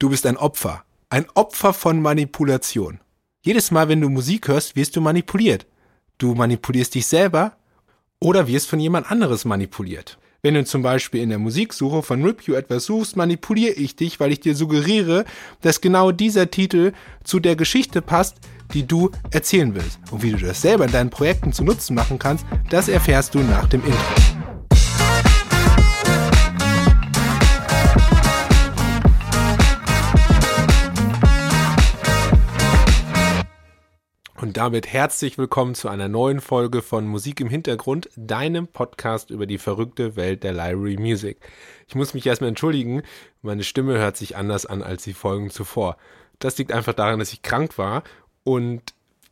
Du bist ein Opfer. Ein Opfer von Manipulation. Jedes Mal, wenn du Musik hörst, wirst du manipuliert. Du manipulierst dich selber oder wirst von jemand anderes manipuliert. Wenn du zum Beispiel in der Musiksuche von Rip etwas suchst, manipuliere ich dich, weil ich dir suggeriere, dass genau dieser Titel zu der Geschichte passt, die du erzählen willst. Und wie du das selber in deinen Projekten zu Nutzen machen kannst, das erfährst du nach dem Intro. Damit herzlich willkommen zu einer neuen Folge von Musik im Hintergrund, deinem Podcast über die verrückte Welt der Library Music. Ich muss mich erstmal entschuldigen, meine Stimme hört sich anders an als die Folgen zuvor. Das liegt einfach daran, dass ich krank war und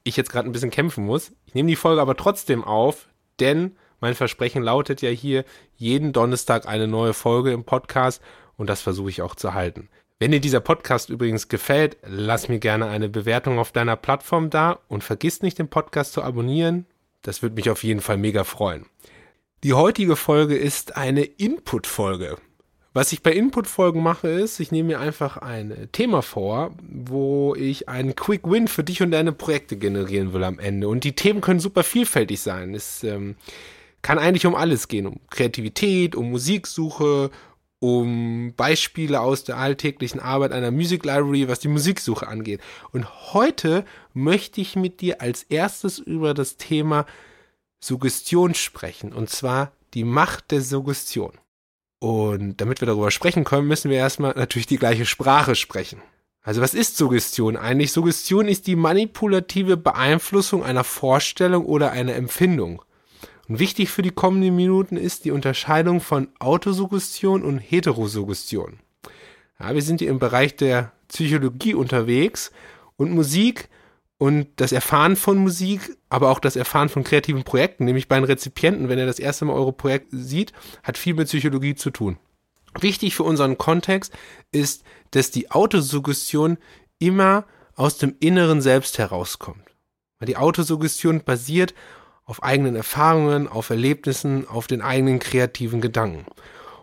ich jetzt gerade ein bisschen kämpfen muss. Ich nehme die Folge aber trotzdem auf, denn mein Versprechen lautet ja hier jeden Donnerstag eine neue Folge im Podcast und das versuche ich auch zu halten. Wenn dir dieser Podcast übrigens gefällt, lass mir gerne eine Bewertung auf deiner Plattform da und vergiss nicht, den Podcast zu abonnieren. Das würde mich auf jeden Fall mega freuen. Die heutige Folge ist eine Input-Folge. Was ich bei Input-Folgen mache, ist, ich nehme mir einfach ein Thema vor, wo ich einen Quick Win für dich und deine Projekte generieren will am Ende. Und die Themen können super vielfältig sein. Es ähm, kann eigentlich um alles gehen, um Kreativität, um Musiksuche, um Beispiele aus der alltäglichen Arbeit einer Music Library, was die Musiksuche angeht. Und heute möchte ich mit dir als erstes über das Thema Suggestion sprechen, und zwar die Macht der Suggestion. Und damit wir darüber sprechen können, müssen wir erstmal natürlich die gleiche Sprache sprechen. Also was ist Suggestion eigentlich? Suggestion ist die manipulative Beeinflussung einer Vorstellung oder einer Empfindung. Und wichtig für die kommenden Minuten ist die Unterscheidung von Autosuggestion und Heterosuggestion. Ja, wir sind hier im Bereich der Psychologie unterwegs und Musik und das Erfahren von Musik, aber auch das Erfahren von kreativen Projekten, nämlich bei einem Rezipienten, wenn er das erste Mal eure Projekt sieht, hat viel mit Psychologie zu tun. Wichtig für unseren Kontext ist, dass die Autosuggestion immer aus dem inneren Selbst herauskommt. Die Autosuggestion basiert auf eigenen Erfahrungen, auf Erlebnissen, auf den eigenen kreativen Gedanken.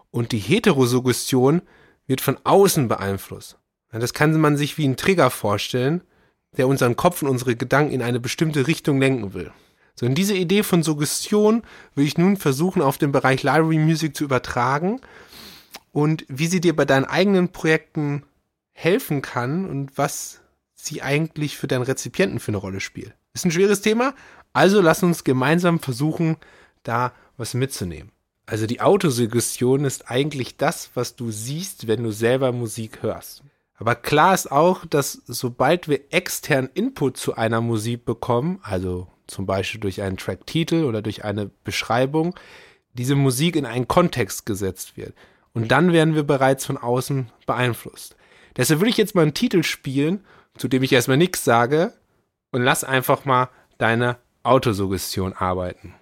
Und die Heterosuggestion wird von außen beeinflusst. Das kann man sich wie ein Trigger vorstellen, der unseren Kopf und unsere Gedanken in eine bestimmte Richtung lenken will. So, und diese Idee von Suggestion will ich nun versuchen, auf den Bereich Library Music zu übertragen und wie sie dir bei deinen eigenen Projekten helfen kann und was sie eigentlich für deinen Rezipienten für eine Rolle spielt. Ist ein schweres Thema, also lass uns gemeinsam versuchen, da was mitzunehmen. Also die Autosuggestion ist eigentlich das, was du siehst, wenn du selber Musik hörst. Aber klar ist auch, dass sobald wir externen Input zu einer Musik bekommen, also zum Beispiel durch einen Tracktitel oder durch eine Beschreibung, diese Musik in einen Kontext gesetzt wird. Und dann werden wir bereits von außen beeinflusst. Deshalb will ich jetzt mal einen Titel spielen, zu dem ich erstmal nichts sage, und lass einfach mal deine Autosuggestion arbeiten.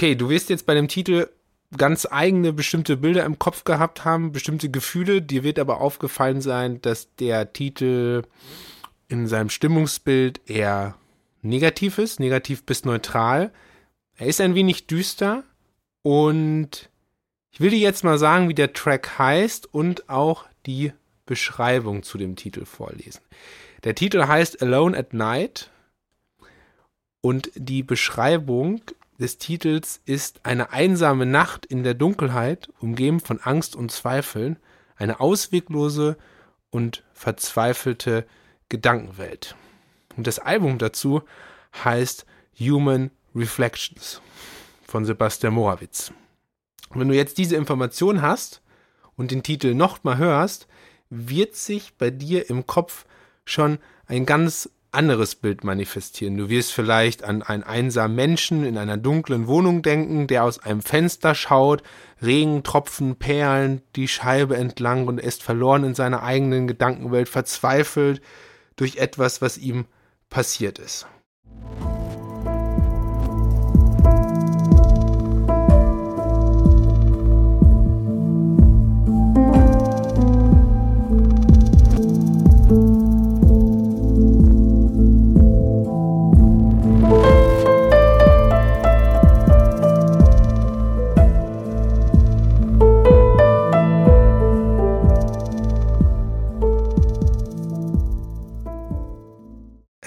Okay, du wirst jetzt bei dem Titel ganz eigene bestimmte Bilder im Kopf gehabt haben, bestimmte Gefühle. Dir wird aber aufgefallen sein, dass der Titel in seinem Stimmungsbild eher negativ ist, negativ bis neutral. Er ist ein wenig düster und ich will dir jetzt mal sagen, wie der Track heißt und auch die Beschreibung zu dem Titel vorlesen. Der Titel heißt Alone at Night Und die Beschreibung des Titels ist eine einsame Nacht in der Dunkelheit, umgeben von Angst und Zweifeln, eine ausweglose und verzweifelte Gedankenwelt. Und das Album dazu heißt Human Reflections von Sebastian Morawitz. Wenn du jetzt diese Information hast und den Titel nochmal hörst, wird sich bei dir im Kopf schon ein ganz anderes Bild manifestieren. Du wirst vielleicht an einen einsamen Menschen in einer dunklen Wohnung denken, der aus einem Fenster schaut, Regentropfen perlen die Scheibe entlang und ist verloren in seiner eigenen Gedankenwelt, verzweifelt durch etwas, was ihm passiert ist.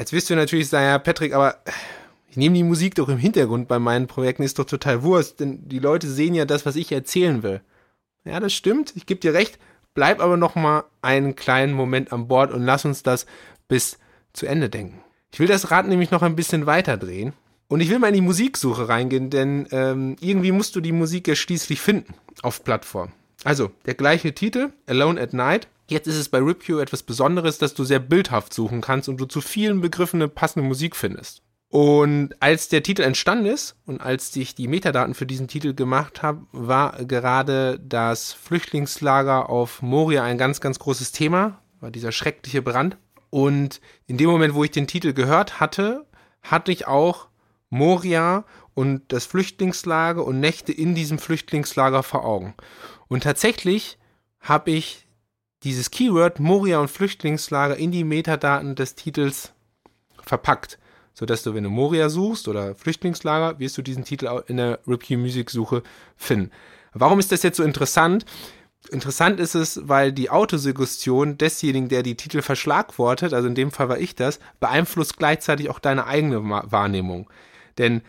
Jetzt wirst du natürlich sagen, ja, Patrick, aber ich nehme die Musik doch im Hintergrund bei meinen Projekten, ist doch total Wurst, denn die Leute sehen ja das, was ich erzählen will. Ja, das stimmt, ich gebe dir recht. Bleib aber noch mal einen kleinen Moment an Bord und lass uns das bis zu Ende denken. Ich will das Rad nämlich noch ein bisschen weiter drehen. Und ich will mal in die Musiksuche reingehen, denn ähm, irgendwie musst du die Musik ja schließlich finden auf Plattform. Also, der gleiche Titel, Alone at Night, Jetzt ist es bei RipQ etwas Besonderes, dass du sehr bildhaft suchen kannst und du zu vielen Begriffen eine passende Musik findest. Und als der Titel entstanden ist und als ich die Metadaten für diesen Titel gemacht habe, war gerade das Flüchtlingslager auf Moria ein ganz, ganz großes Thema, war dieser schreckliche Brand. Und in dem Moment, wo ich den Titel gehört hatte, hatte ich auch Moria und das Flüchtlingslager und Nächte in diesem Flüchtlingslager vor Augen. Und tatsächlich habe ich dieses Keyword Moria und Flüchtlingslager in die Metadaten des Titels verpackt, sodass du, wenn du Moria suchst oder Flüchtlingslager, wirst du diesen Titel auch in der Ripkey Music Suche finden. Warum ist das jetzt so interessant? Interessant ist es, weil die Autosuggestion desjenigen, der die Titel verschlagwortet, also in dem Fall war ich das, beeinflusst gleichzeitig auch deine eigene Wahrnehmung. Denn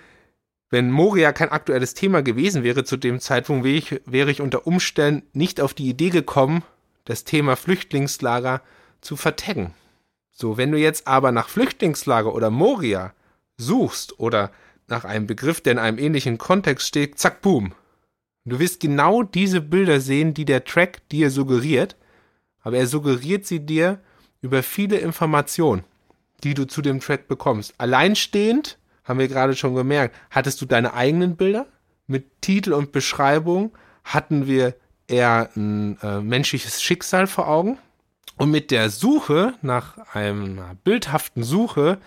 wenn Moria kein aktuelles Thema gewesen wäre zu dem Zeitpunkt, wäre ich, wäre ich unter Umständen nicht auf die Idee gekommen, das Thema Flüchtlingslager zu vertaggen. So, wenn du jetzt aber nach Flüchtlingslager oder Moria suchst oder nach einem Begriff, der in einem ähnlichen Kontext steht, zack, boom. Du wirst genau diese Bilder sehen, die der Track dir suggeriert, aber er suggeriert sie dir über viele Informationen, die du zu dem Track bekommst. Alleinstehend, haben wir gerade schon gemerkt, hattest du deine eigenen Bilder mit Titel und Beschreibung, hatten wir eher ein äh, menschliches Schicksal vor Augen. Und mit der Suche nach einer bildhaften Suche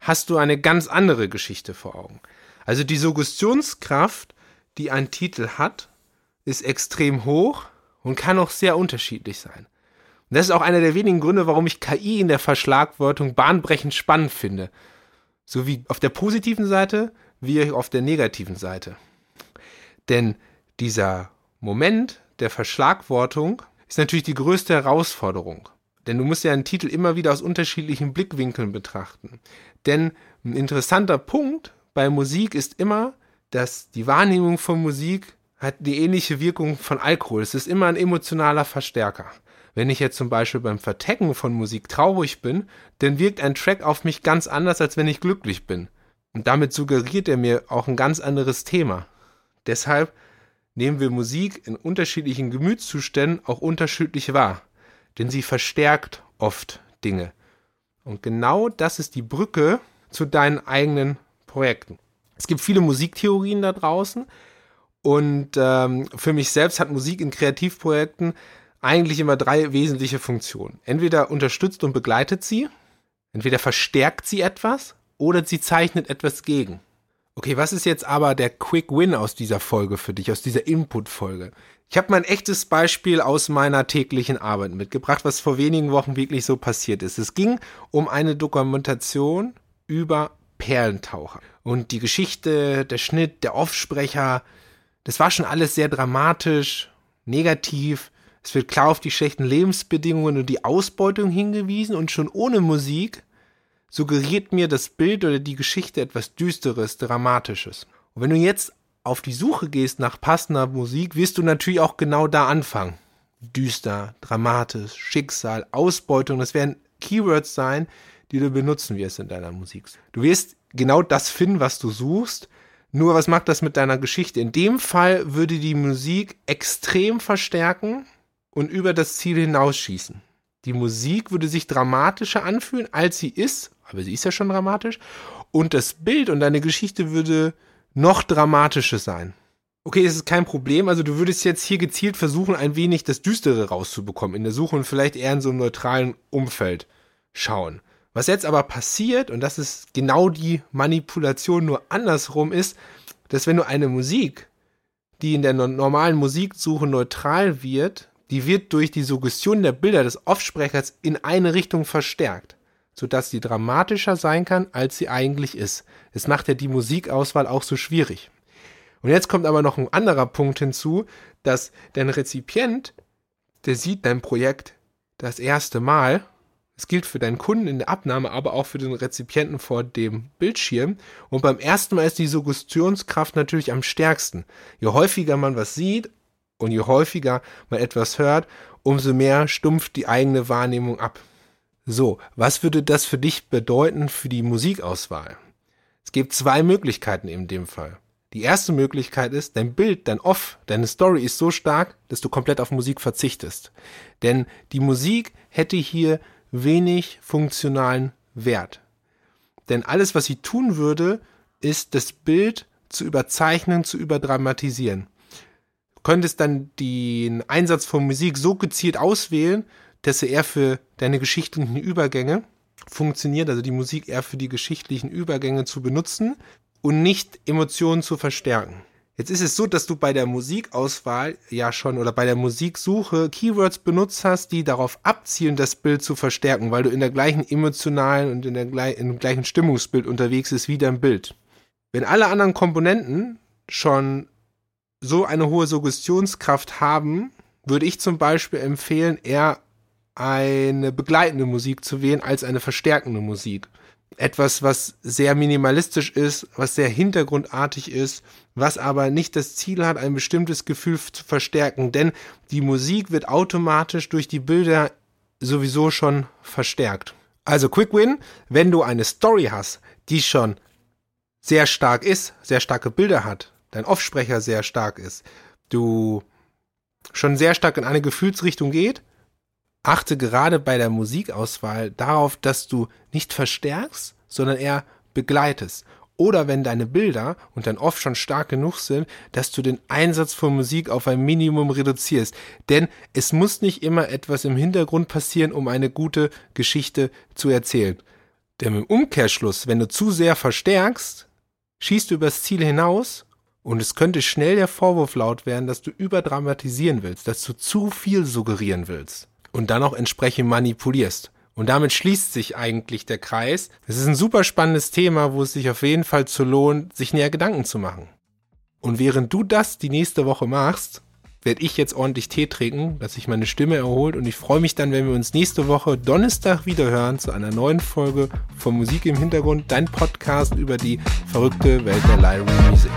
hast du eine ganz andere Geschichte vor Augen. Also die Suggestionskraft, die ein Titel hat, ist extrem hoch und kann auch sehr unterschiedlich sein. Und das ist auch einer der wenigen Gründe, warum ich KI in der Verschlagwortung bahnbrechend spannend finde. So wie auf der positiven Seite, wie auf der negativen Seite. Denn dieser Moment der Verschlagwortung ist natürlich die größte Herausforderung. Denn du musst ja einen Titel immer wieder aus unterschiedlichen Blickwinkeln betrachten. Denn ein interessanter Punkt bei Musik ist immer, dass die Wahrnehmung von Musik hat die ähnliche Wirkung von Alkohol. Es ist immer ein emotionaler Verstärker. Wenn ich jetzt zum Beispiel beim Vertecken von Musik traurig bin, dann wirkt ein Track auf mich ganz anders, als wenn ich glücklich bin. Und damit suggeriert er mir auch ein ganz anderes Thema. Deshalb nehmen wir Musik in unterschiedlichen Gemütszuständen auch unterschiedlich wahr, denn sie verstärkt oft Dinge. Und genau das ist die Brücke zu deinen eigenen Projekten. Es gibt viele Musiktheorien da draußen und ähm, für mich selbst hat Musik in Kreativprojekten eigentlich immer drei wesentliche Funktionen. Entweder unterstützt und begleitet sie, entweder verstärkt sie etwas oder sie zeichnet etwas gegen. Okay, was ist jetzt aber der Quick Win aus dieser Folge für dich, aus dieser Input-Folge? Ich habe mal ein echtes Beispiel aus meiner täglichen Arbeit mitgebracht, was vor wenigen Wochen wirklich so passiert ist. Es ging um eine Dokumentation über Perlentaucher. Und die Geschichte, der Schnitt, der Offsprecher, das war schon alles sehr dramatisch, negativ. Es wird klar auf die schlechten Lebensbedingungen und die Ausbeutung hingewiesen und schon ohne Musik suggeriert mir das Bild oder die Geschichte etwas Düsteres, Dramatisches. Und wenn du jetzt auf die Suche gehst nach passender Musik, wirst du natürlich auch genau da anfangen. Düster, dramatisch, Schicksal, Ausbeutung, das werden Keywords sein, die du benutzen wirst in deiner Musik. Du wirst genau das finden, was du suchst. Nur was macht das mit deiner Geschichte? In dem Fall würde die Musik extrem verstärken und über das Ziel hinausschießen. Die Musik würde sich dramatischer anfühlen, als sie ist, aber sie ist ja schon dramatisch. Und das Bild und deine Geschichte würde noch dramatischer sein. Okay, das ist kein Problem. Also du würdest jetzt hier gezielt versuchen, ein wenig das Düstere rauszubekommen in der Suche und vielleicht eher in so einem neutralen Umfeld schauen. Was jetzt aber passiert, und das ist genau die Manipulation nur andersrum, ist, dass wenn du eine Musik, die in der normalen Musiksuche neutral wird, die wird durch die Suggestion der Bilder des Offsprechers in eine Richtung verstärkt, sodass sie dramatischer sein kann, als sie eigentlich ist. Es macht ja die Musikauswahl auch so schwierig. Und jetzt kommt aber noch ein anderer Punkt hinzu, dass dein Rezipient, der sieht dein Projekt das erste Mal. Es gilt für deinen Kunden in der Abnahme, aber auch für den Rezipienten vor dem Bildschirm. Und beim ersten Mal ist die Suggestionskraft natürlich am stärksten. Je häufiger man was sieht und je häufiger man etwas hört, umso mehr stumpft die eigene Wahrnehmung ab. So, was würde das für dich bedeuten für die Musikauswahl? Es gibt zwei Möglichkeiten in dem Fall. Die erste Möglichkeit ist, dein Bild, dein Off, deine Story ist so stark, dass du komplett auf Musik verzichtest. Denn die Musik hätte hier wenig funktionalen Wert. Denn alles, was sie tun würde, ist das Bild zu überzeichnen, zu überdramatisieren. Du könntest dann den Einsatz von Musik so gezielt auswählen, dass er eher für deine geschichtlichen Übergänge funktioniert, also die Musik eher für die geschichtlichen Übergänge zu benutzen, und nicht Emotionen zu verstärken. Jetzt ist es so, dass du bei der Musikauswahl ja schon oder bei der Musiksuche Keywords benutzt hast, die darauf abzielen, das Bild zu verstärken, weil du in der gleichen emotionalen und in der im gleichen Stimmungsbild unterwegs bist wie dein Bild. Wenn alle anderen Komponenten schon so eine hohe Suggestionskraft haben, würde ich zum Beispiel empfehlen, eher eine begleitende Musik zu wählen als eine verstärkende Musik etwas, was sehr minimalistisch ist, was sehr hintergrundartig ist, was aber nicht das Ziel hat, ein bestimmtes Gefühl zu verstärken, denn die Musik wird automatisch durch die Bilder sowieso schon verstärkt. Also Quick Win, wenn du eine Story hast, die schon sehr stark ist, sehr starke Bilder hat, dein Offsprecher sehr stark ist, du schon sehr stark in eine Gefühlsrichtung geht, achte gerade bei der Musikauswahl darauf, dass du nicht verstärkst, sondern eher begleitest. Oder wenn deine Bilder und dann oft schon stark genug sind, dass du den Einsatz von Musik auf ein Minimum reduzierst. Denn es muss nicht immer etwas im Hintergrund passieren, um eine gute Geschichte zu erzählen. Denn im Umkehrschluss, wenn du zu sehr verstärkst, schießt du übers Ziel hinaus und es könnte schnell der Vorwurf laut werden, dass du überdramatisieren willst, dass du zu viel suggerieren willst und dann auch entsprechend manipulierst. Und damit schließt sich eigentlich der Kreis. Es ist ein super spannendes Thema, wo es sich auf jeden Fall zu lohnt, sich näher Gedanken zu machen. Und während du das die nächste Woche machst, werde ich jetzt ordentlich Tee trinken, dass sich meine Stimme erholt und ich freue mich dann, wenn wir uns nächste Woche Donnerstag wieder hören zu einer neuen Folge von Musik im Hintergrund, dein Podcast über die verrückte Welt der Lyra Music.